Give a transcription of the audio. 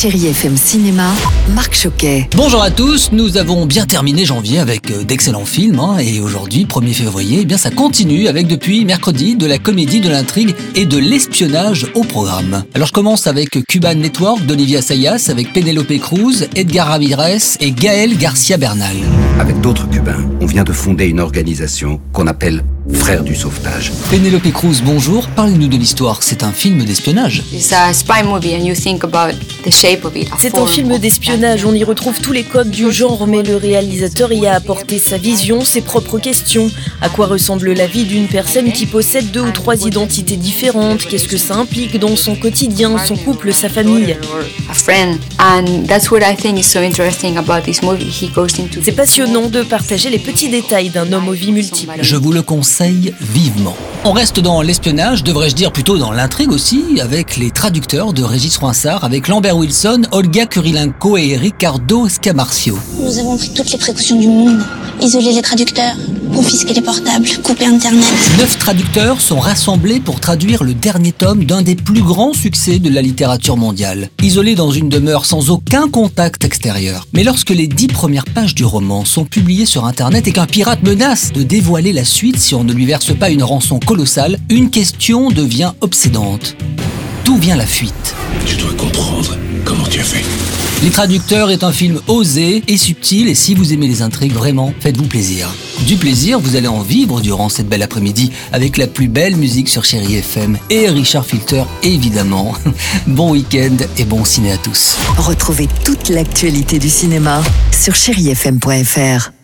Chérie FM Cinéma, Marc Choquet. Bonjour à tous, nous avons bien terminé janvier avec euh, d'excellents films hein, et aujourd'hui, 1er février, eh bien ça continue avec depuis mercredi de la comédie, de l'intrigue et de l'espionnage au programme. Alors je commence avec Cuban Network d'Olivia Sayas avec Penelope Cruz, Edgar Ramirez et Gaël Garcia Bernal. Avec d'autres Cubains, on vient de fonder une organisation qu'on appelle Frères du Sauvetage. Penelope Cruz, bonjour, parlez-nous de l'histoire, c'est un film d'espionnage. It's a spy movie, and you think about the shape of it. a C'est un film of on y retrouve tous les codes du genre, mais le réalisateur y a apporté sa vision, ses propres questions. À quoi ressemble la vie d'une personne qui possède deux ou trois identités différentes? Qu'est-ce que ça implique dans son quotidien, son couple, sa famille? C'est passionnant de partager les petits détails d'un homme aux vies multiples. Je vous le conseille vivement. On reste dans l'espionnage, devrais-je dire plutôt dans l'intrigue aussi, avec les traducteurs de Régis Roinsard, avec Lambert Wilson, Olga Kurilenko et Ricardo Scamarcio. Nous avons pris toutes les précautions du monde. Isoler les traducteurs, confisquer les portables, couper Internet. Neuf traducteurs sont rassemblés pour traduire le dernier tome d'un des plus grands succès de la littérature mondiale, isolés dans une demeure sans aucun contact extérieur. Mais lorsque les dix premières pages du roman sont publiées sur Internet et qu'un pirate menace de dévoiler la suite si on ne lui verse pas une rançon colossale, une question devient obsédante. D'où vient la fuite Je dois comprendre comment tu as fait. Les Traducteurs est un film osé et subtil et si vous aimez les intrigues, vraiment, faites-vous plaisir. Du plaisir, vous allez en vivre durant cette belle après-midi avec la plus belle musique sur Chéri FM et Richard Filter évidemment. Bon week-end et bon ciné à tous. Retrouvez toute l'actualité du cinéma sur chérifm.fr.